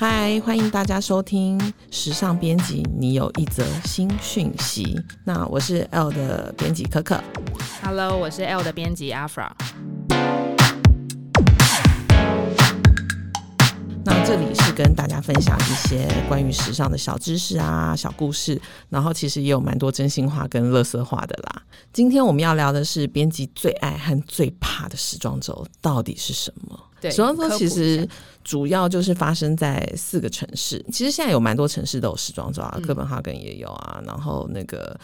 嗨，欢迎大家收听时尚编辑，你有一则新讯息。那我是 L 的编辑可可，Hello，我是 L 的编辑 Afra。这里是跟大家分享一些关于时尚的小知识啊、小故事，然后其实也有蛮多真心话跟乐色话的啦。今天我们要聊的是编辑最爱和最怕的时装周到底是什么？对，时装周其实主要就是发生在四个城市。其实现在有蛮多城市都有时装周啊，哥本哈根也有啊，然后那个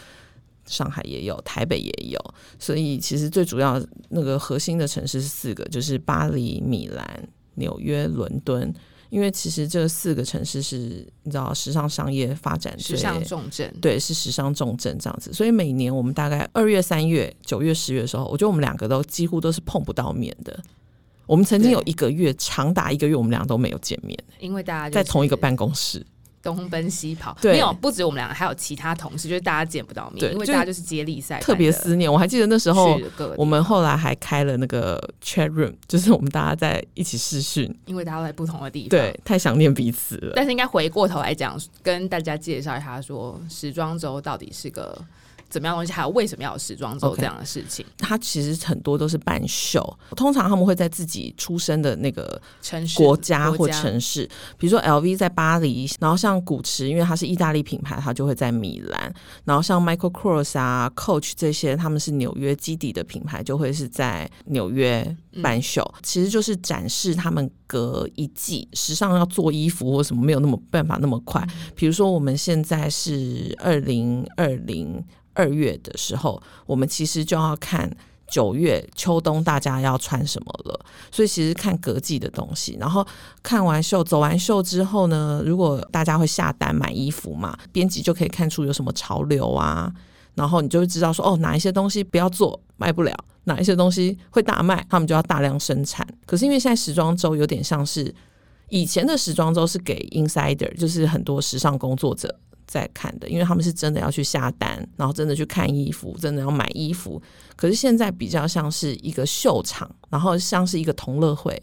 上海也有，台北也有。所以其实最主要那个核心的城市是四个，就是巴黎、米兰、纽约、伦敦。因为其实这四个城市是你知道时尚商业发展时尚重镇，对，是时尚重镇这样子。所以每年我们大概二月、三月、九月、十月的时候，我觉得我们两个都几乎都是碰不到面的。我们曾经有一个月，长达一个月，我们俩都没有见面，因为大家在同一个办公室东奔西跑。对，没有，不止我们两个，还有其他同事，就是大家见不到面，因为大家就是接力赛，特别思念。我还记得那时候，我们后来还开了那个 chat room，就是我们大家在一起试训，因为大家都在不同的地方，对，太想念彼此了。但是应该回过头来讲，跟大家介绍一下，说时装周到底是个。怎么样东西？还有为什么要有时装周这样的事情？Okay. 它其实很多都是办秀，通常他们会在自己出生的那个城市、国家或城市，比如说 LV 在巴黎，然后像古驰，因为它是意大利品牌，它就会在米兰，然后像 Michael Kors 啊、Coach 这些，他们是纽约基底的品牌，就会是在纽约办秀。嗯、其实就是展示他们隔一季时尚要做衣服或什么没有那么办法那么快。嗯、比如说我们现在是二零二零。二月的时候，我们其实就要看九月秋冬大家要穿什么了，所以其实看隔季的东西。然后看完秀、走完秀之后呢，如果大家会下单买衣服嘛，编辑就可以看出有什么潮流啊，然后你就会知道说，哦，哪一些东西不要做，卖不了；哪一些东西会大卖，他们就要大量生产。可是因为现在时装周有点像是以前的时装周是给 insider，就是很多时尚工作者。在看的，因为他们是真的要去下单，然后真的去看衣服，真的要买衣服。可是现在比较像是一个秀场，然后像是一个同乐会，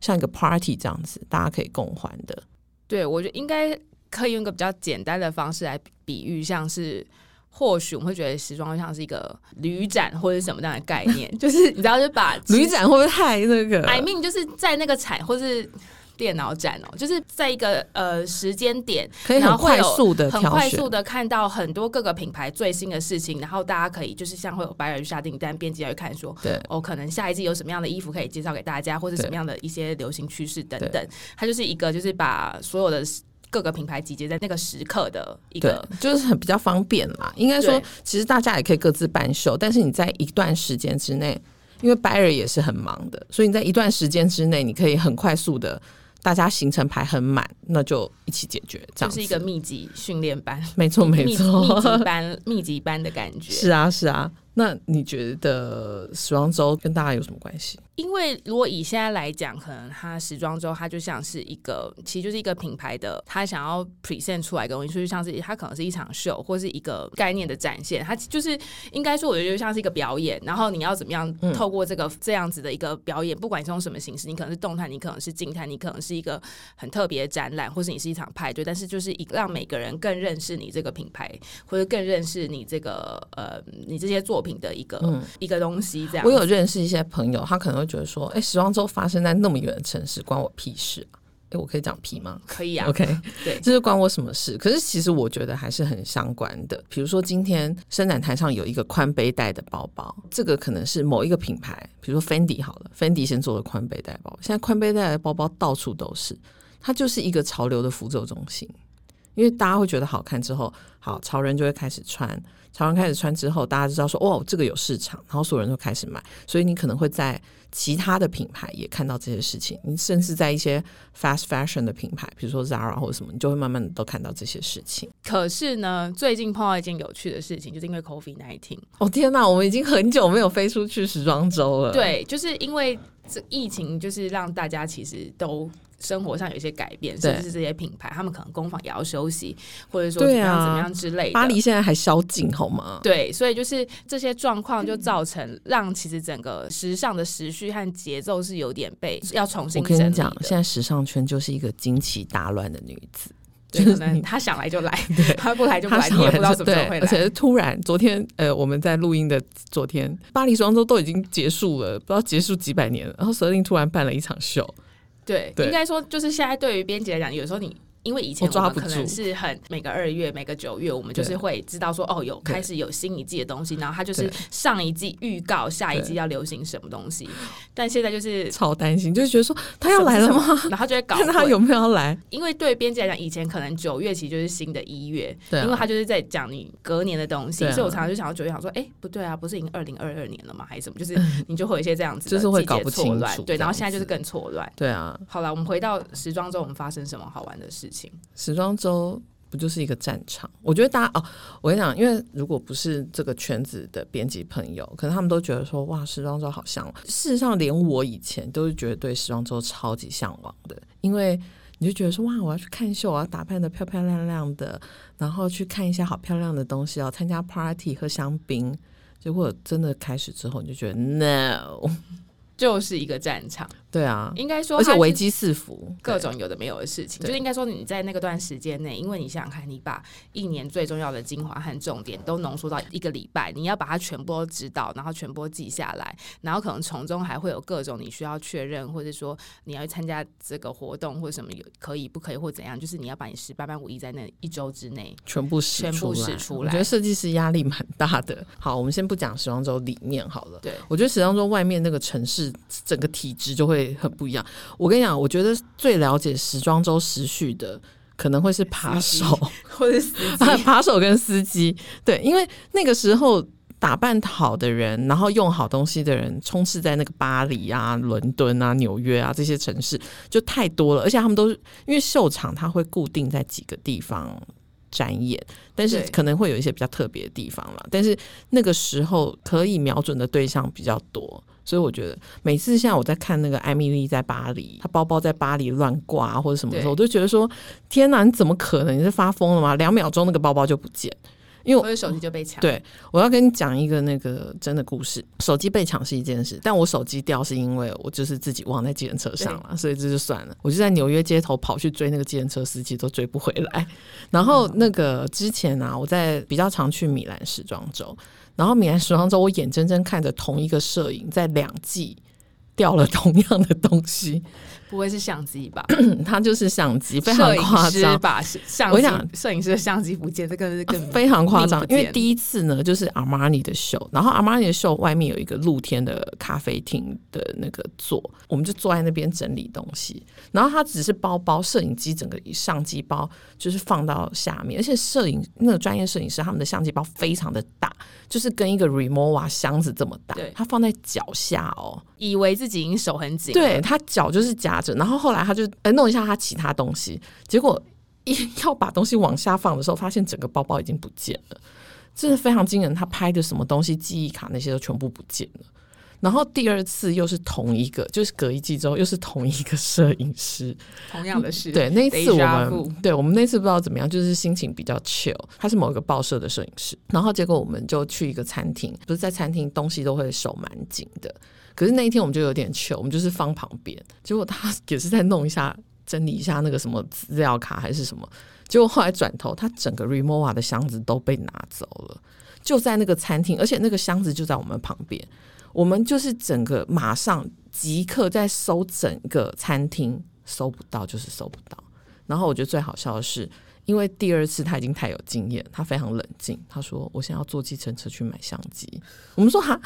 像一个 party 这样子，大家可以共欢的。对，我觉得应该可以用一个比较简单的方式来比喻，像是或许我们会觉得时装像是一个旅展或者什么样的概念，就是你知道，就把旅展会不会太那个？I mean，就是在那个产或是。电脑展哦，就是在一个呃时间点，可以很快速的、很快速的看到很多各个品牌最新的事情，然后大家可以就是像会有 buyer 去下订单，编辑要去看说，对，哦，可能下一季有什么样的衣服可以介绍给大家，或者什么样的一些流行趋势等等，它就是一个就是把所有的各个品牌集结在那个时刻的一个，就是很比较方便嘛。应该说，其实大家也可以各自办秀，但是你在一段时间之内，因为 buyer 也是很忙的，所以你在一段时间之内，你可以很快速的。大家行程排很满，那就一起解决，这样就是一个密集训练班，没错没错，密集班密集班的感觉。是啊是啊，那你觉得时装周跟大家有什么关系？因为如果以现在来讲，可能它时装周它就像是一个，其实就是一个品牌的，它想要 present 出来的东西，就像是它可能是一场秀，或是一个概念的展现。它就是应该说，我觉得就像是一个表演。然后你要怎么样透过这个这样子的一个表演，嗯、不管是用什么形式，你可能是动态，你可能是静态，你可能是一个很特别的展览，或是你是一场派对。但是就是一让每个人更认识你这个品牌，或者更认识你这个呃你这些作品的一个、嗯、一个东西。这样，我有认识一些朋友，他可能会。觉得说，哎，时装周发生在那么远的城市，关我屁事啊！哎，我可以讲屁吗？可以啊。OK，对，这是关我什么事？可是其实我觉得还是很相关的。比如说，今天伸展台上有一个宽背带的包包，这个可能是某一个品牌，比如说 Fendi 好了，Fendi 先做的宽背带包。现在宽背带的包包到处都是，它就是一个潮流的辅助中心。因为大家会觉得好看之后，好潮人就会开始穿。潮人开始穿之后，大家知道说哦，这个有市场，然后所有人都开始买，所以你可能会在其他的品牌也看到这些事情。你甚至在一些 fast fashion 的品牌，比如说 Zara 或者什么，你就会慢慢的都看到这些事情。可是呢，最近碰到一件有趣的事情，就是因为 COVID-19。哦天哪，我们已经很久没有飞出去时装周了。对，就是因为这疫情，就是让大家其实都。生活上有一些改变，甚至是这些品牌，他们可能工坊也要休息，或者说怎么样怎么样之类的。巴黎现在还宵禁好吗？对，所以就是这些状况就造成让其实整个时尚的时序和节奏是有点被要重新。我跟你讲，现在时尚圈就是一个惊奇大乱的女子。就是他想来就来，对，他不来就不来，你也不知道什么时候会来。而且突然，昨天呃，我们在录音的昨天，巴黎时装周都已经结束了，不知道结束几百年了。然后舍令突然办了一场秀，对，对应该说就是现在对于编辑来讲，有时候你。因为以前我们可能是很每个二月每个九月，我们就是会知道说哦，有开始有新一季的东西，然后它就是上一季预告下一季要流行什么东西。但现在就是超担心，就是觉得说他要来了吗？然后就会搞 看他有没有要来。因为对编辑来讲，以前可能九月其实就是新的一月，对，因为他就是在讲你隔年的东西，所以我常常就想到九月，想说哎，不对啊，不是已经二零二二年了吗？还是什么？就是 你就会有一些这样子，就是会搞不清楚。对，然后现在就是更错乱。对啊，好了，我们回到时装周，我们发生什么好玩的事情？时装。周不就是一个战场？我觉得大家哦，我跟你讲，因为如果不是这个圈子的编辑朋友，可能他们都觉得说，哇，时装周好向往。事实上，连我以前都是觉得对时装周超级向往的，因为你就觉得说，哇，我要去看秀，我要打扮得漂漂亮亮的，然后去看一些好漂亮的东西，要参加 party 喝香槟。结果真的开始之后，你就觉得 no。就是一个战场，对啊，应该说，而且危机四伏，各种有的没有的事情，就应该说你在那个段时间内，因为你想想看，你把一年最重要的精华和重点都浓缩到一个礼拜，你要把它全部都知道，然后全部记下来，然后可能从中还会有各种你需要确认，或者说你要去参加这个活动或者什么有可以不可以或怎样，就是你要把你十八般武艺在那一周之内全部使全部使出来。我觉得设计师压力蛮大的。好，我们先不讲时装周里面好了，对，我觉得时装周外面那个城市。整个体质就会很不一样。我跟你讲，我觉得最了解时装周时序的，可能会是扒手 或者。扒手跟司机，对，因为那个时候打扮好的人，然后用好东西的人，充斥在那个巴黎啊、伦敦啊、纽约啊这些城市，就太多了。而且他们都是因为秀场，它会固定在几个地方展演，但是可能会有一些比较特别的地方了。但是那个时候可以瞄准的对象比较多。所以我觉得每次现在我在看那个艾米丽在巴黎，她包包在巴黎乱挂或者什么的时候，我都觉得说：天哪，你怎么可能？你是发疯了吗？两秒钟那个包包就不见，因为我的手机就被抢。对，我要跟你讲一个那个真的故事。手机被抢是一件事，但我手机掉是因为我就是自己忘在计程车上了，所以这就算了。我就在纽约街头跑去追那个计程车司机，都追不回来。然后那个之前啊，我在比较常去米兰时装周。然后米兰时装周，我眼睁睁看着同一个摄影在两季掉了同样的东西。不会是相机吧？他就是相机，非常夸张吧？我想摄影师的相机不见，这个是更非常夸张。因为第一次呢，就是阿玛尼的秀，然后阿玛尼的秀外面有一个露天的咖啡厅的那个座，我们就坐在那边整理东西。然后他只是包包，摄影机整个相机包就是放到下面，而且摄影那个专业摄影师他们的相机包非常的大，就是跟一个 remova 箱子这么大，他放在脚下哦，以为自己已经手很紧，对他脚就是夹。然后后来他就呃弄一下他其他东西，结果一 要把东西往下放的时候，发现整个包包已经不见了，真的非常惊人。他拍的什么东西，记忆卡那些都全部不见了。然后第二次又是同一个，就是隔一季之后又是同一个摄影师，同样的事。对，那一次我们对我们那次不知道怎么样，就是心情比较 chill。他是某一个报社的摄影师，然后结果我们就去一个餐厅，不是在餐厅东西都会手蛮紧的。可是那一天我们就有点糗，我们就是放旁边，结果他也是在弄一下、整理一下那个什么资料卡还是什么，结果后来转头，他整个 Rimowa 的箱子都被拿走了，就在那个餐厅，而且那个箱子就在我们旁边，我们就是整个马上即刻在搜整个餐厅，搜不到就是搜不到。然后我觉得最好笑的是，因为第二次他已经太有经验，他非常冷静，他说：“我现在要坐计程车去买相机。”我们说：“哈。”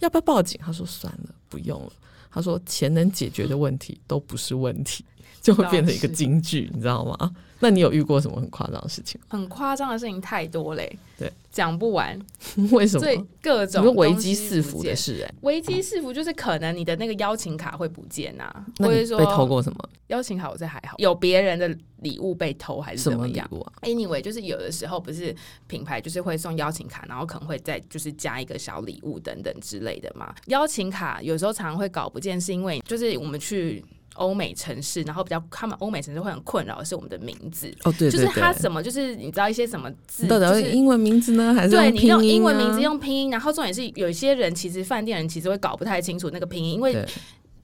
要不要报警？他说算了，不用了。他说钱能解决的问题都不是问题，就会变成一个金句，你知道吗？那你有遇过什么很夸张的事情？很夸张的事情太多嘞，对，讲不完。为什么？所以各种危机四伏的事，欸，哎，危机四伏就是可能你的那个邀请卡会不见啊，或者说被偷过什么？邀请卡我这还好，有别人的礼物被偷还是怎么样？什么礼物啊？Anyway，就是有的时候不是品牌就是会送邀请卡，然后可能会再就是加一个小礼物等等之类的嘛。邀请卡有时候常常会搞不见，是因为就是我们去。欧美城市，然后比较他们欧美城市会很困扰的是我们的名字哦，对，就是他什么就是你知道一些什么字，到底是英文名字呢，还是、啊、对你用英文名字用拼音，然后重点是有一些人其实饭店人其实会搞不太清楚那个拼音，因为。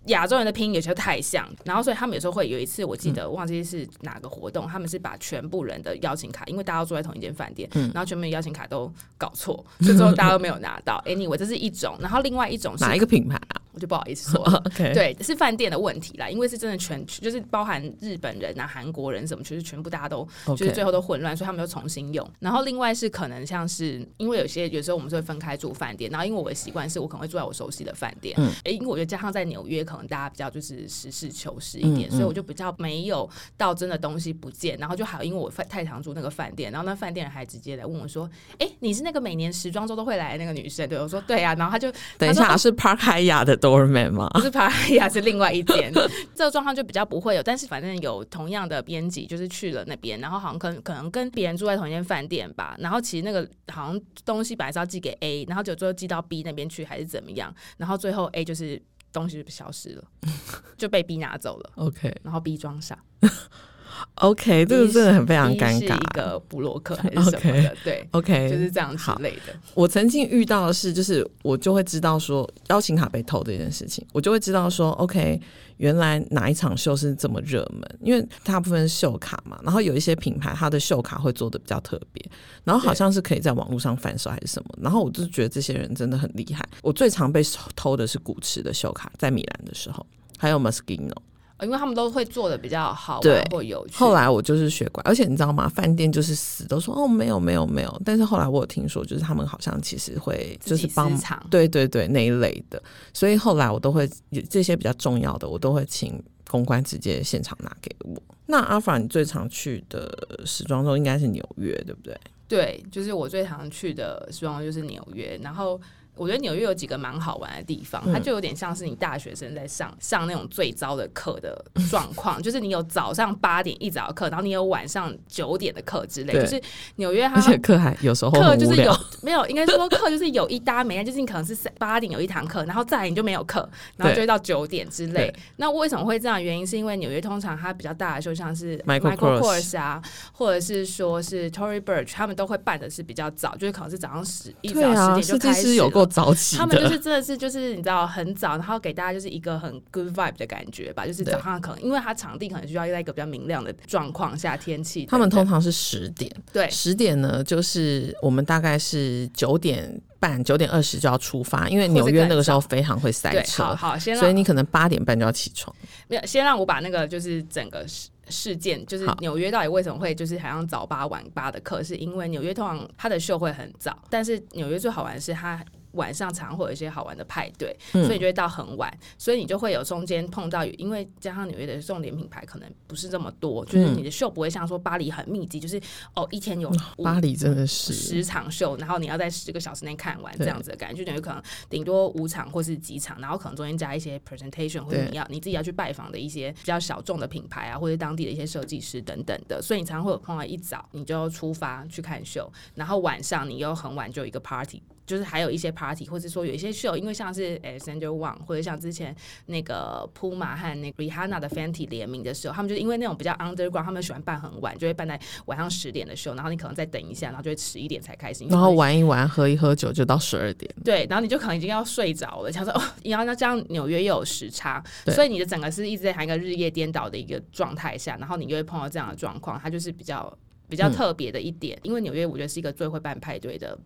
亚洲人的拼音有些太像，然后所以他们有时候会有一次，我记得忘记是哪个活动，嗯、他们是把全部人的邀请卡，因为大家都住在同一间饭店，嗯、然后全部的邀请卡都搞错，所以最后大家都没有拿到。Anyway，这是一种，然后另外一种是哪一个品牌啊？我就不好意思说了。Okay. 对，是饭店的问题啦，因为是真的全就是包含日本人啊、韩国人什么，就是全部大家都就是最后都混乱，所以他们又重新用。然后另外是可能像是因为有些有时候我们是会分开住饭店，然后因为我的习惯是我可能会住在我熟悉的饭店，嗯，哎，因为我觉得加上在纽约，可能大家比较就是。实事求是一点，嗯嗯、所以我就比较没有到真的东西不见，然后就还有因为我太常住那个饭店，然后那饭店人还直接来问我说：“哎、欸，你是那个每年时装周都会来的那个女生？”对我说：“对啊。”然后他就等一下是 Park Hyatt 的 Doorman 吗？不是 Park Hyatt 是另外一间，这个状况就比较不会有。但是反正有同样的编辑就是去了那边，然后好像可能可能跟别人住在同一间饭店吧。然后其实那个好像东西本来是要寄给 A，然后就最后寄到 B 那边去还是怎么样？然后最后 A 就是。东西就消失了，就被 B 拿走了。OK，然后 B 装傻。OK，这个真的很非常尴尬。是一个布洛克还是 什么的？Okay, 对，OK，就是这样之类的。我曾经遇到的是，就是我就会知道说邀请卡被偷这件事情，我就会知道说，OK，原来哪一场秀是这么热门，因为大部分是秀卡嘛，然后有一些品牌它的秀卡会做的比较特别，然后好像是可以在网络上贩售还是什么，然后我就觉得这些人真的很厉害。我最常被偷的是古驰的秀卡，在米兰的时候，还有 Moschino。因为他们都会做的比较好玩或有趣。后来我就是学乖，而且你知道吗？饭店就是死都说哦，没有没有没有。但是后来我有听说，就是他们好像其实会就是帮对对对那一类的，所以后来我都会这些比较重要的，我都会请公关直接现场拿给我。那阿法，你最常去的时装周应该是纽约，对不对？对，就是我最常去的时装周就是纽约，然后。我觉得纽约有几个蛮好玩的地方，它就有点像是你大学生在上上那种最糟的课的状况，就是你有早上八点一早课，然后你有晚上九点的课之类。就是纽约它而且课还有时候课就是有没有，应该说课就是有一搭没，就是你可能是八点有一堂课，然后再来你就没有课，然后就会到九点之类。那为什么会这样？原因是因为纽约通常它比较大的，就像是 Michael Kors 啊，或者是说是 Tory Burch，他们都会办的是比较早，就是可能是早上十一早十点就开始有早起，他们就是真的是就是你知道很早，然后给大家就是一个很 good vibe 的感觉吧，就是早上可能因为它场地可能需要在一个比较明亮的状况下，天气他们通常是十点，对，十点呢就是我们大概是九点半九点二十就要出发，因为纽约那个时候非常会塞车，好，好，先，所以你可能八点半就要起床。没有，先让我把那个就是整个事事件，就是纽约到底为什么会就是好像早八晚八的课，是因为纽约通常它的秀会很早，但是纽约最好玩的是它。晚上常会有一些好玩的派对，嗯、所以你就会到很晚，所以你就会有中间碰到，因为加上纽约的重点品牌可能不是这么多，就是你的秀不会像说巴黎很密集，就是哦一天有巴黎真的是。十场秀，然后你要在十个小时内看完这样子的感觉，就等于可能顶多五场或是几场，然后可能中间加一些 presentation 或者你要你自己要去拜访的一些比较小众的品牌啊，或者当地的一些设计师等等的，所以你常常会有碰到一早你就出发去看秀，然后晚上你又很晚就有一个 party。就是还有一些 party，或者说有一些秀，因为像是 Alexander Wang，或者像之前那个 Puma 和那个 Rihanna 的 Fenty 联名的时候，他们就因为那种比较 underground，他们喜欢办很晚，就会办在晚上十点的秀，然后你可能再等一下，然后就会迟一点才开始，然后玩一玩，喝一喝酒就到十二点。对，然后你就可能已经要睡着了，想说哦，然后那这样纽约又有时差，所以你的整个是一直在谈一个日夜颠倒的一个状态下，然后你就会碰到这样的状况，它就是比较比较特别的一点，嗯、因为纽约我觉得是一个最会办派对的。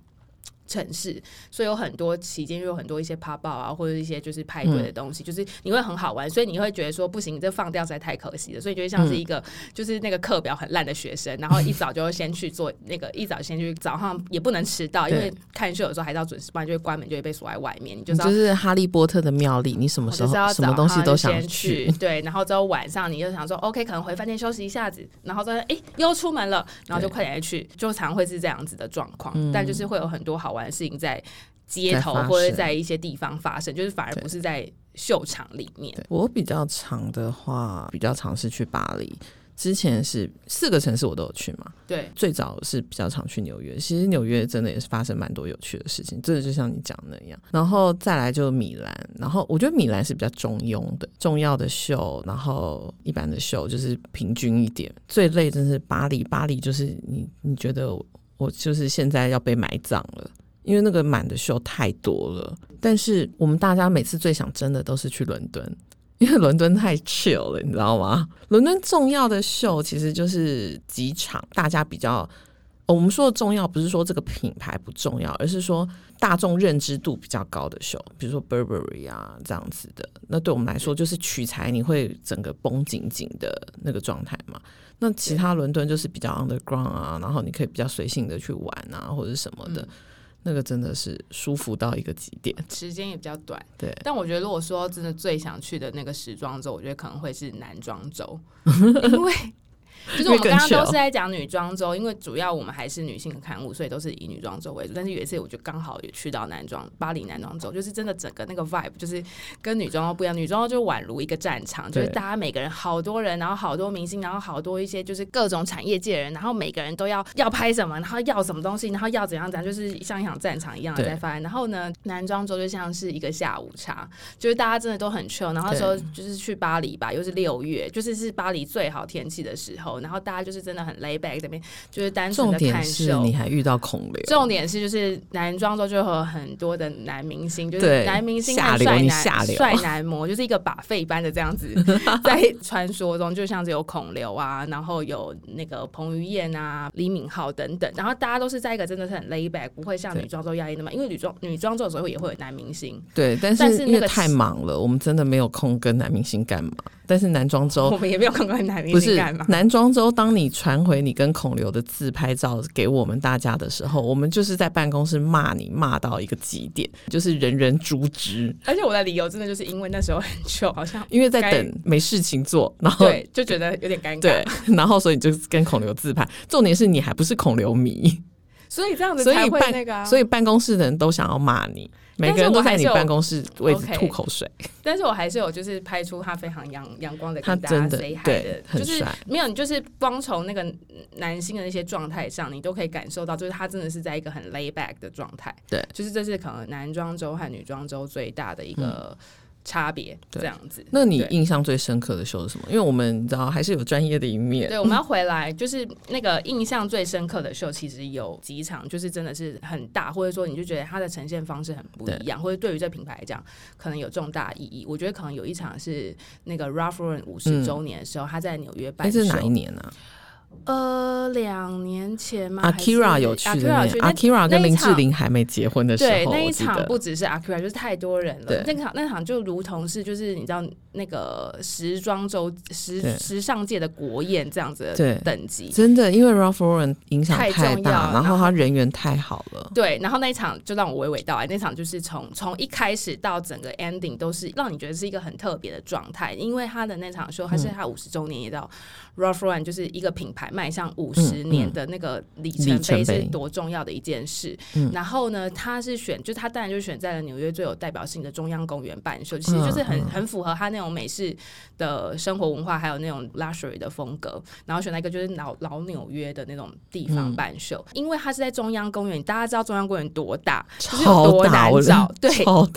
城市，所以有很多期间又有很多一些 pop up 啊，或者一些就是派对的东西，嗯、就是你会很好玩，所以你会觉得说不行，这放掉实在太可惜了，所以就会像是一个、嗯、就是那个课表很烂的学生，然后一早就会先去做 那个，一早先去早上也不能迟到，因为看秀的时候还是要准时，不然就会关门，就会被锁在外面。你就，你就是哈利波特的妙丽，你什么时候什么东西都想去，对，然后之后晚上你就想说 OK，可能回饭店休息一下子，然后再哎又出门了，然后就快点去，就常会是这样子的状况，嗯、但就是会有很多好玩的事情在。街头或者在一些地方发生，就是反而不是在秀场里面。我比较长的话，比较尝试去巴黎。之前是四个城市我都有去嘛。对，最早是比较常去纽约。其实纽约真的也是发生蛮多有趣的事情，真的就像你讲的那样。然后再来就米兰，然后我觉得米兰是比较中庸的，重要的秀，然后一般的秀就是平均一点。最累真是巴黎，巴黎就是你你觉得我就是现在要被埋葬了。因为那个满的秀太多了，但是我们大家每次最想争的都是去伦敦，因为伦敦太 chill 了，你知道吗？伦敦重要的秀其实就是几场，大家比较，我们说的重要不是说这个品牌不重要，而是说大众认知度比较高的秀，比如说 Burberry 啊这样子的，那对我们来说就是取材，你会整个绷紧紧的那个状态嘛。那其他伦敦就是比较 underground 啊，然后你可以比较随性的去玩啊，或者什么的。那个真的是舒服到一个极点，时间也比较短。对，但我觉得如果说真的最想去的那个时装周，我觉得可能会是男装周，因为。就是我们刚刚都是在讲女装周，因为主要我们还是女性的刊物，所以都是以女装周为主。但是有一次，我就刚好也去到男装巴黎男装周，就是真的整个那个 vibe 就是跟女装周不一样。女装周就宛如一个战场，就是大家每个人好多人，然后好多明星，然后好多一些就是各种产业界人，然后每个人都要要拍什么，然后要什么东西，然后要怎样怎样，就是像一场战场一样的在发。然后呢，男装周就像是一个下午茶，就是大家真的都很 chill。然后那时候就是去巴黎吧，又是六月，就是是巴黎最好天气的时候，然后大家就是真的。很 lay back 这边就是单纯的看秀，你还遇到孔刘。重点是就是男装周就会有很多的男明星，就是男明星和帅男帅男模，就是一个把费般的这样子 在传说中，就像是有孔刘啊，然后有那个彭于晏啊、李敏镐等等，然后大家都是在一个真的是很 lay back，不会像女装周压力那么，因为女装女装周的时候也会有男明星，对，但是因为太忙了，我们真的没有空跟男明星干嘛。但是男装周我们也没有看过男明星干嘛。男装周当你传回你跟孔刘的自拍照给我们大家的时候，我们就是在办公室骂你骂到一个极点，就是人人诛之。而且我的理由真的就是因为那时候很糗，好像因为在等没事情做，然后对就觉得有点尴尬，对，然后所以你就跟孔刘自拍。重点是你还不是孔刘迷，所以这样子才会那个、啊，所以办公室的人都想要骂你。每个人都在你办公室位置吐口水，但是我还是有就是拍出他非常阳阳光的跟大家 say hi 的，就是没有你就是光从那个男性的那些状态上，你都可以感受到，就是他真的是在一个很 lay back 的状态，对，就是这是可能男装周和女装周最大的一个。嗯差别这样子，那你印象最深刻的秀是什么？因为我们你知道还是有专业的一面。对，我们要回来，就是那个印象最深刻的秀，其实有几场，就是真的是很大，或者说你就觉得它的呈现方式很不一样，或者对于这品牌来讲，可能有重大意义。我觉得可能有一场是那个 Ralph Lauren 五十周年的时候，他在纽约办是哪一年呢？呃，两年前嘛，Akira 有去，Akira 跟林志玲还没结婚的时候，对，那一场不只是 Akira，就是太多人了。那场那场就如同是就是你知道那个时装周时时尚界的国宴这样子的等级，真的，因为 Ralph Lauren 影响太重要，然后他人缘太好了。对，然后那一场就让我娓娓道来，那场就是从从一开始到整个 ending 都是让你觉得是一个很特别的状态，因为他的那场秀，还是他五十周年也到 Ralph Lauren 就是一个品牌。迈向五十年的那个里程碑是多重要的一件事。然后呢，他是选，就他当然就选在了纽约最有代表性的中央公园办秀，其实就是很很符合他那种美式的生活文化，还有那种 luxury 的风格。然后选了一个就是老老纽约的那种地方办秀，因为他是在中央公园，大家知道中央公园多大，就是有多难找，对，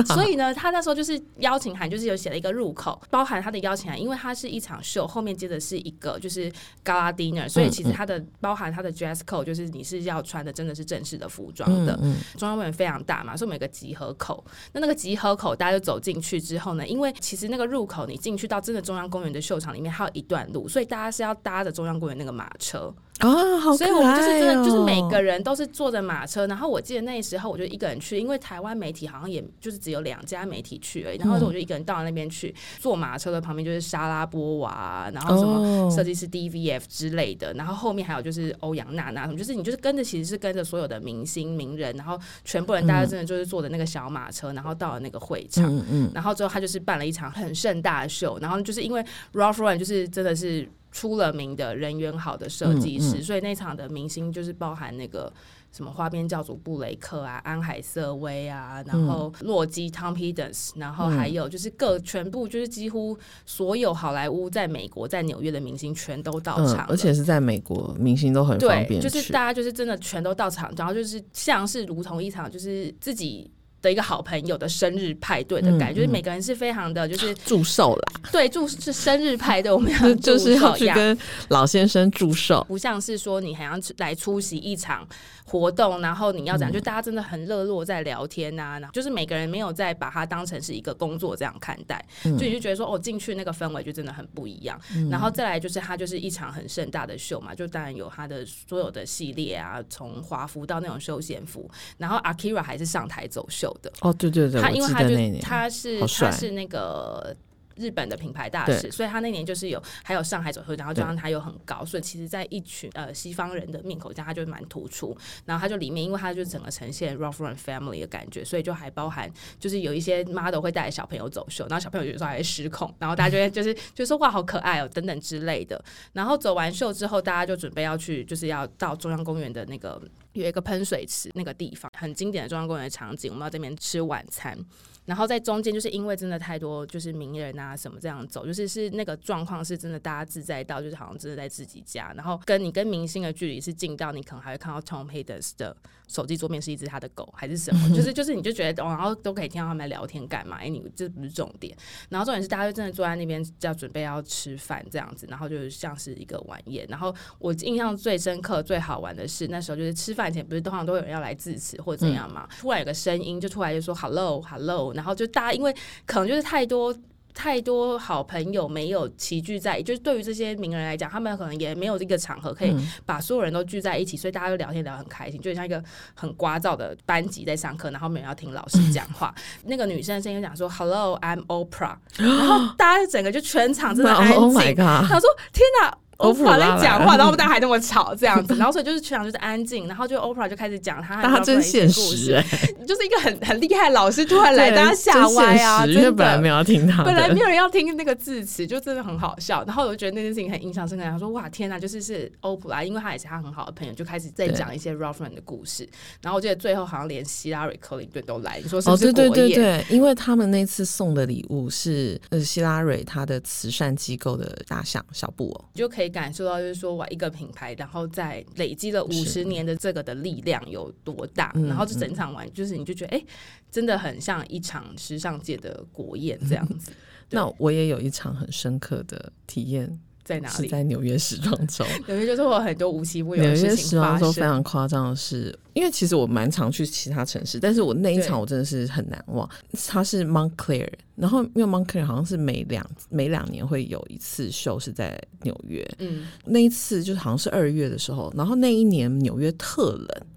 所以呢，他那时候就是邀请函，就是有写了一个入口，包含他的邀请函，因为它是一场秀，后面接着是一个就是 gala dinner，所以。其实它的包含它的 dress code，就是你是要穿的，真的是正式的服装的。中央公园非常大嘛，所以我们有个集合口。那那个集合口，大家就走进去之后呢，因为其实那个入口你进去到真的中央公园的秀场里面还有一段路，所以大家是要搭着中央公园那个马车。啊、哦，好哦！所以我们就是真的，就是每个人都是坐着马车。然后我记得那时候我就一个人去，因为台湾媒体好像也就是只有两家媒体去而已。然后我就一个人到了那边去，坐马车的旁边就是莎拉波娃，然后什么设计师 DVF 之类的。然后后面还有就是欧阳娜娜什么，就是你就是跟着，其实是跟着所有的明星名人，然后全部人大家真的就是坐的那个小马车，然后到了那个会场。嗯嗯。然后之后他就是办了一场很盛大的秀，然后就是因为 Ralph Lauren 就是真的是。出了名的人缘好的设计师，嗯嗯，所以那场的明星就是包含那个。什么花边教主布雷克啊，安海瑟薇啊，然后洛基 Tom Hiddleston，然后还有就是各全部就是几乎所有好莱坞在美国在纽约的明星全都到场，而且是在美国明星都很方便，对，就是大家就是真的全都到场，然后就是像是如同一场就是自己。的一个好朋友的生日派对的感觉，嗯嗯、就是每个人是非常的，就是祝寿啦，对，祝是生日派对，我们要就是要去跟老先生祝寿，不像是说你还要来出席一场活动，然后你要讲，就大家真的很热络在聊天呐、啊，然后就是每个人没有在把它当成是一个工作这样看待，所以你就觉得说哦，进去那个氛围就真的很不一样。嗯、然后再来就是它就是一场很盛大的秀嘛，就当然有它的所有的系列啊，从华服到那种休闲服，然后 Akira 还是上台走秀。哦，对对对，他因为他就他是他是那个日本的品牌大使，所以他那年就是有还有上海走秀，然后加上他又很高，所以其实，在一群呃西方人的面孔下，他就蛮突出。然后他就里面，因为他就整个呈现 Ralph Lauren Family 的感觉，所以就还包含就是有一些 model 会带着小朋友走秀，然后小朋友有时候还会失控，然后大家就会就是就说哇好可爱哦等等之类的。然后走完秀之后，大家就准备要去就是要到中央公园的那个。有一个喷水池那个地方，很经典的中央公园的场景，我们要这边吃晚餐。然后在中间，就是因为真的太多，就是名人啊什么这样走，就是是那个状况是真的，大家自在到就是好像真的在自己家。然后跟你跟明星的距离是近到，你可能还会看到 Tom Hiddleston 的手机桌面是一只他的狗还是什么，就是就是你就觉得，然后都可以听到他们聊天干嘛？哎，你这不是重点。然后重点是大家就真的坐在那边就要准备要吃饭这样子，然后就像是一个晚宴。然后我印象最深刻、最好玩的是那时候就是吃饭前不是通常都有人要来致辞或者怎样嘛？嗯、突然有个声音就突然就说 Hello Hello。然后就大家因为可能就是太多太多好朋友没有齐聚在，就是对于这些名人来讲，他们可能也没有这个场合可以把所有人都聚在一起，所以大家就聊天聊得很开心，就像一个很聒噪的班级在上课，然后没有人要听老师讲话。那个女生的声音讲说 “Hello, I'm Oprah”，然后大家整个就全场真的 安静。Oh my God，他说：“天哪！” Oprah 在讲话，然后大家还那么吵，这样子，然后所以就是全场就是安静，然后就 Oprah 就开始讲他，他真现实哎，就是一个很很厉害的老师突然来，大家吓歪啊，因为本来没有要听他，本来没有人要听那个字词，就真的很好笑。然后我就觉得那件事情很印象深刻，他说哇天哪，就是是 Oprah，因为他也是他很好的朋友，就开始在讲一些 Ralph Lauren 的故事。然后我记得最后好像连希拉蕊克林顿都来，你说是不是？哦对对对对，因为他们那次送的礼物是呃希拉蕊他的慈善机构的大象小布偶，就可以感受到就是说。我一个品牌，然后在累积了五十年的这个的力量有多大？然后这整场玩，就是你就觉得，哎、欸，真的很像一场时尚界的国宴这样子。那我也有一场很深刻的体验。在哪里？在纽约时装周。纽约就是有很多无奇不有的事情发生。纽约时装周非常夸张的是，因为其实我蛮常去其他城市，但是我那一场我真的是很难忘。它是 Moncler，然后因为 Moncler 好像是每两每两年会有一次秀是在纽约。嗯，那一次就是好像是二月的时候，然后那一年纽约特冷，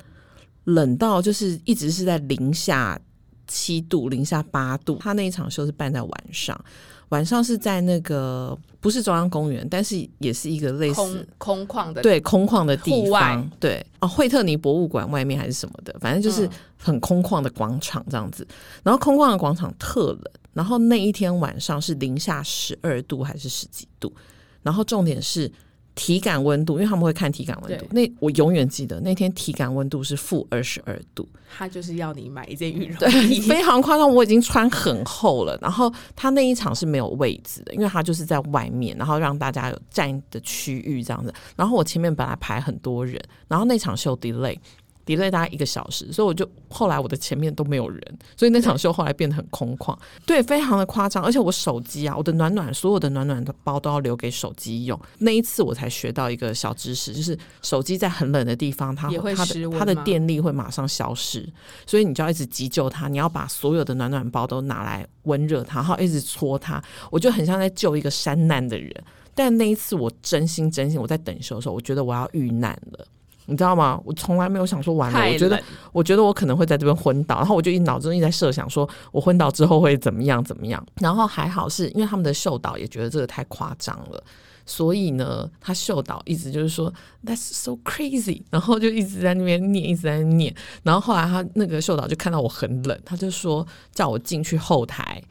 冷到就是一直是在零下七度、零下八度。他那一场秀是办在晚上。晚上是在那个不是中央公园，但是也是一个类似空旷的对空旷的地方，对哦，惠特尼博物馆外面还是什么的，反正就是很空旷的广场这样子。然后空旷的广场特冷，然后那一天晚上是零下十二度还是十几度，然后重点是。体感温度，因为他们会看体感温度。那我永远记得那天体感温度是负二十二度。他就是要你买一件羽绒对，非常夸张。我已经穿很厚了，然后他那一场是没有位置的，因为他就是在外面，然后让大家有站的区域这样子。然后我前面本来排很多人，然后那场秀 delay。Delay 大概一个小时，所以我就后来我的前面都没有人，所以那场秀后来变得很空旷，对，非常的夸张。而且我手机啊，我的暖暖所有的暖暖的包都要留给手机用。那一次我才学到一个小知识，就是手机在很冷的地方，它它的它的电力会马上消失，所以你就要一直急救它，你要把所有的暖暖包都拿来温热它，然后一直搓它。我就很像在救一个山难的人，但那一次我真心真心我在等秀的时候，我觉得我要遇难了。你知道吗？我从来没有想说完了，我觉得，我觉得我可能会在这边昏倒，然后我就一脑子一直在设想，说我昏倒之后会怎么样怎么样。然后还好是因为他们的秀导也觉得这个太夸张了，所以呢，他秀导一直就是说 That's so crazy，然后就一直在那边念，一直在念。然后后来他那个秀导就看到我很冷，他就说叫我进去后台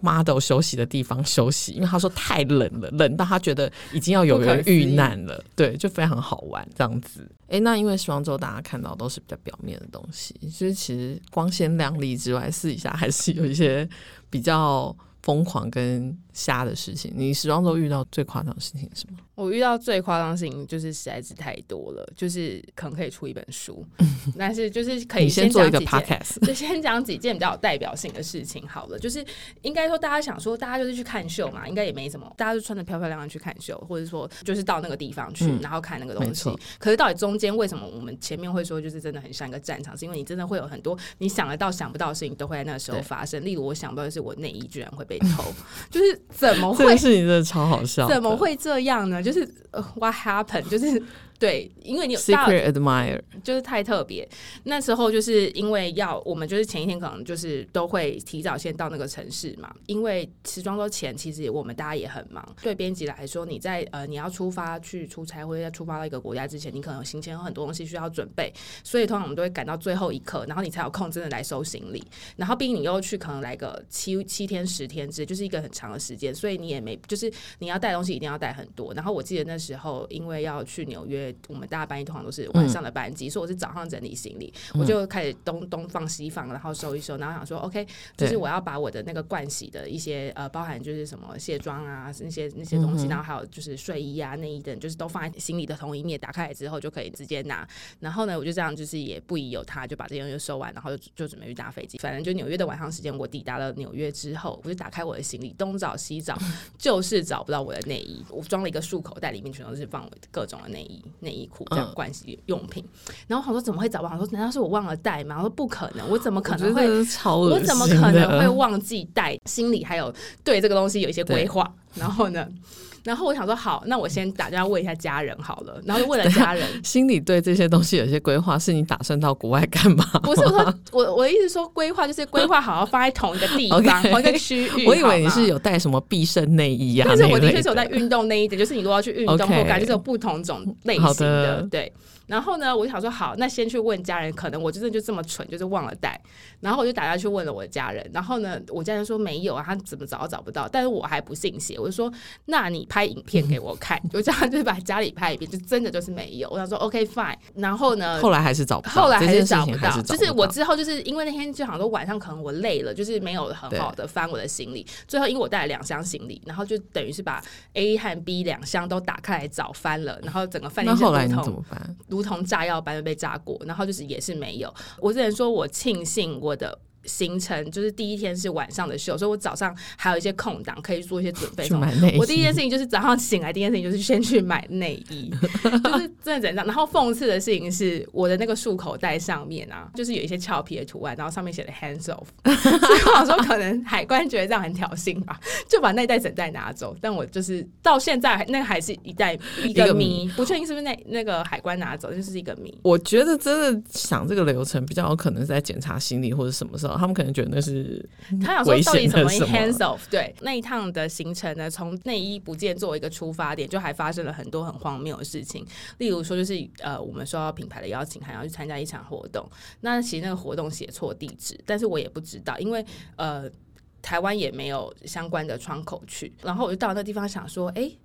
model 休息的地方休息，因为他说太冷了，冷到他觉得已经要有人遇难了。对，就非常好玩这样子。哎、欸，那因为时装周大家看到都是比较表面的东西，所以其实光鲜亮丽之外，私底下还是有一些比较疯狂跟瞎的事情。你时装周遇到最夸张的事情是什么？我遇到最夸张的事情就是实在是太多了，就是可能可以出一本书，但是就是可以先做一个 podcast，就先讲几件比较有代表性的事情好了。就是应该说大家想说，大家就是去看秀嘛，应该也没什么，大家就穿的漂漂亮亮去看秀，或者说就是到那个地方去，嗯、然后看那个东西。可是到底中间为什么我们前面会说就是真的很像一个战场？是因为你真的会有很多你想得到想不到的事情都会在那个时候发生。例如我想不到的是我内衣居然会被偷，就是怎么会？这个事情真的超好笑，怎么会这样呢？就是、呃 what happened，就是。对，因为你有 secret admirer，就是太特别。那时候就是因为要我们就是前一天可能就是都会提早先到那个城市嘛。因为时装周前其实我们大家也很忙。对编辑来说，你在呃你要出发去出差或者要出发到一个国家之前，你可能有行前有很多东西需要准备，所以通常我们都会赶到最后一刻，然后你才有空真的来收行李。然后毕竟你又去可能来个七七天十天之，就是一个很长的时间，所以你也没就是你要带东西一定要带很多。然后我记得那时候因为要去纽约。我们大家班一通常都是晚上的班机，嗯、所以我是早上整理行李，嗯、我就开始东东放西放，然后收一收，然后想说 OK，就是我要把我的那个盥洗的一些呃，包含就是什么卸妆啊那些那些东西，嗯、然后还有就是睡衣啊内衣等，就是都放在行李的同一面，打开来之后就可以直接拿。然后呢，我就这样就是也不疑有他，就把这些东西收完，然后就就准备去搭飞机。反正就纽约的晚上时间，我抵达了纽约之后，我就打开我的行李，东找西找，就是找不到我的内衣。我装了一个束口袋，里面全都是放我各种的内衣内衣裤。这样关系用品，嗯、然后我说怎么会找不到？我说难道是我忘了带吗？我说不可能，我怎么可能会？我，我怎么可能会忘记带？心里还有对这个东西有一些规划。然后呢，然后我想说好，那我先打电话问一下家人好了。然后就问了家人，心里对这些东西有些规划，是你打算到国外干嘛？不是我说，我我的意思说规划就是规划好要放在同一个地方，Okay 同一个区域。我以为你是有带什么必胜内衣啊？但是我的确是有带运动内衣的，就是你如果要去运动，我感觉是有不同种类型的，对。然后呢，我就想说好，那先去问家人，可能我真的就这么蠢，就是忘了带。然后我就打电话去问了我的家人，然后呢，我家人说没有啊，他怎么找都找不到。但是我还不信邪，我就说那你拍影片给我看，我这样就把家里拍一遍，就真的就是没有。我想说 OK fine。然后呢，后来还是找不到，后来还是找不到。就是我之后就是因为那天就好像说晚上可能我累了，就是没有很好的翻我的行李。最后因为我带了两箱行李，然后就等于是把 A 和 B 两箱都打开来找翻了，然后整个饭店后来你怎么办？如如同炸药般被炸过，然后就是也是没有。我只能说我庆幸我的。行程就是第一天是晚上的秀，所以我早上还有一些空档可以做一些准备。去买内衣。我第一件事情就是早上醒来，第一件事情就是先去买内衣，就是真的怎样。然后讽刺的事情是，我的那个束口袋上面啊，就是有一些俏皮的图案，然后上面写的 hands off。所以我说可能海关觉得这样很挑衅吧，就把那袋整袋拿走。但我就是到现在那个还是一袋一个谜，不确定是不是那那个海关拿走，就是一个谜。我觉得真的想这个流程比较有可能是在检查行李或者什么时候。他们可能觉得那是他想说到底什么 hands off？对，那一趟的行程呢，从内衣不见作为一个出发点，就还发生了很多很荒谬的事情。例如说，就是呃，我们收到品牌的邀请，还要去参加一场活动。那其实那个活动写错地址，但是我也不知道，因为呃，台湾也没有相关的窗口去。然后我就到那个地方想说，哎、欸。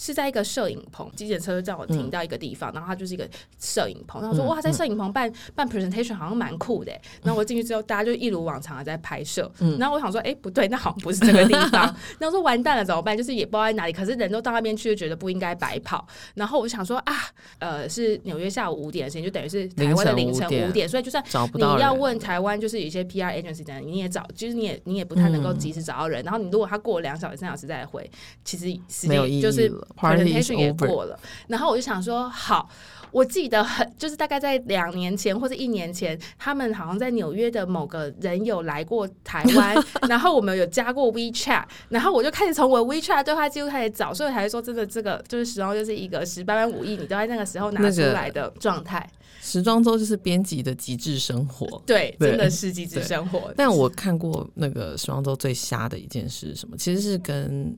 是在一个摄影棚，机检车就叫我停到一个地方，嗯、然后它就是一个摄影棚。然后说哇，在摄影棚办、嗯、办 presentation 好像蛮酷的。然后我进去之后，大家就一如往常的在拍摄。嗯、然后我想说，哎、欸，不对，那好像不是这个地方。然后说完蛋了怎么办？就是也不知道在哪里。可是人都到那边去，就觉得不应该白跑。然后我想说啊，呃，是纽约下午五点的时间，就等于是台湾的凌晨五点。点所以就算你要问台湾，就是有一些 PR agency 的人，你也找，就是你也你也不太能够及时找到人。嗯、然后你如果他过了两小时、三小时再回，其实时间就是 presentation 也。过了，然后我就想说，好，我记得很，就是大概在两年前或者一年前，他们好像在纽约的某个人有来过台湾，然后我们有加过 WeChat，然后我就开始从我的 WeChat 对话记录开始找，所以才说真的，这个就是时装就是一个十八般武艺，你都在那个时候拿出来的状态。时装周就是编辑的极致生活，对，对真的是极致生活。但我看过那个时装周最瞎的一件事是什么？其实是跟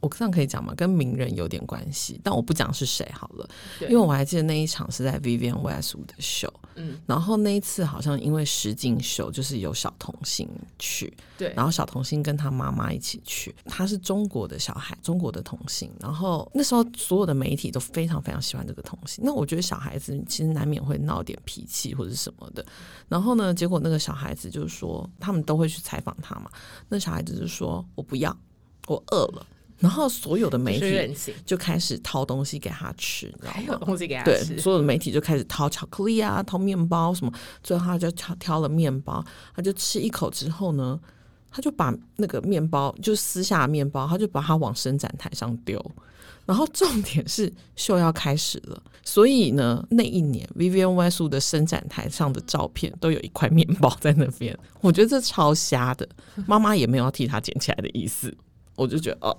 我这样可以讲吗？跟名人有点关系，但我不讲是谁好了，因为我还记得那一场是在 Vivienne Westwood 的秀，嗯，然后那一次好像因为实境秀就是有小童星去，对，然后小童星跟他妈妈一起去，他是中国的小孩，中国的童星，然后那时候所有的媒体都非常非常喜欢这个童星，那我觉得小孩子其实难免会闹点脾气或者什么的，然后呢，结果那个小孩子就是说，他们都会去采访他嘛，那小孩子就说我不要，我饿了。然后所有的媒体就开始掏东西给他吃，还有东西给他吃。对，所有的媒体就开始掏巧克力啊，掏面包什么。最后他就挑挑了面包，他就吃一口之后呢，他就把那个面包就撕下面包，他就把它往伸展台上丢。然后重点是秀要开始了，所以呢，那一年 Vivienne Westwood 的伸展台上的照片都有一块面包在那边。我觉得这超瞎的，妈妈也没有要替他捡起来的意思。我就觉得哦。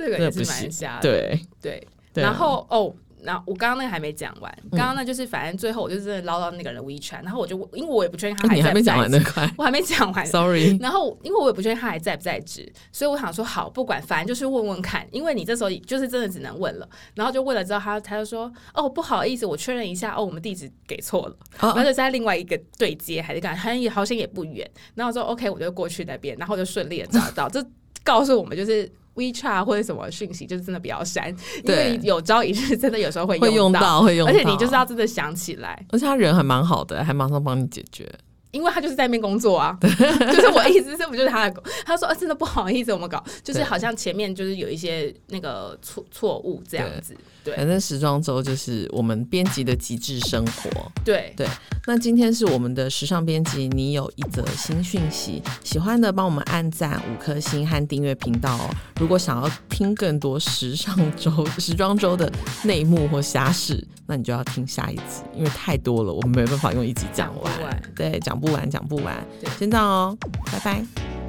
这个也是蛮瞎的，对对，对。然后哦，那我刚刚那个还没讲完，刚刚那就是反正最后我就真的捞到那个人 WeChat，然后我就因为我也不确定他还在不在，你还没讲完那块，我还没讲完，sorry。然后因为我也不确定他还在不在职，所以我想说好，不管反正就是问问看，因为你这时候就是真的只能问了，然后就问了之后，他他就说哦不好意思，我确认一下，哦我们地址给错了，然后就在另外一个对接还是干，好像也好像也不远，然后我说 OK，我就过去那边，然后就顺利的找到，这告诉我们就是。WeChat 或者什么讯息，就是真的比较删，因为有朝一日真的有时候会用到，会用到，而且你就是要真的想起来，而且他人还蛮好的，还马上帮你解决。因为他就是在那边工作啊，就是我意思这不就是他的？他说啊，真的不好意思，我们搞就是好像前面就是有一些那个错错误这样子。对，反正时装周就是我们编辑的极致生活。对对，那今天是我们的时尚编辑，你有一则新讯息，喜欢的帮我们按赞五颗星和订阅频道哦。如果想要听更多时尚周、时装周的内幕或瞎事，那你就要听下一集，因为太多了，我们没办法用一集讲完。对，讲不完，讲不完。先这样哦，拜拜。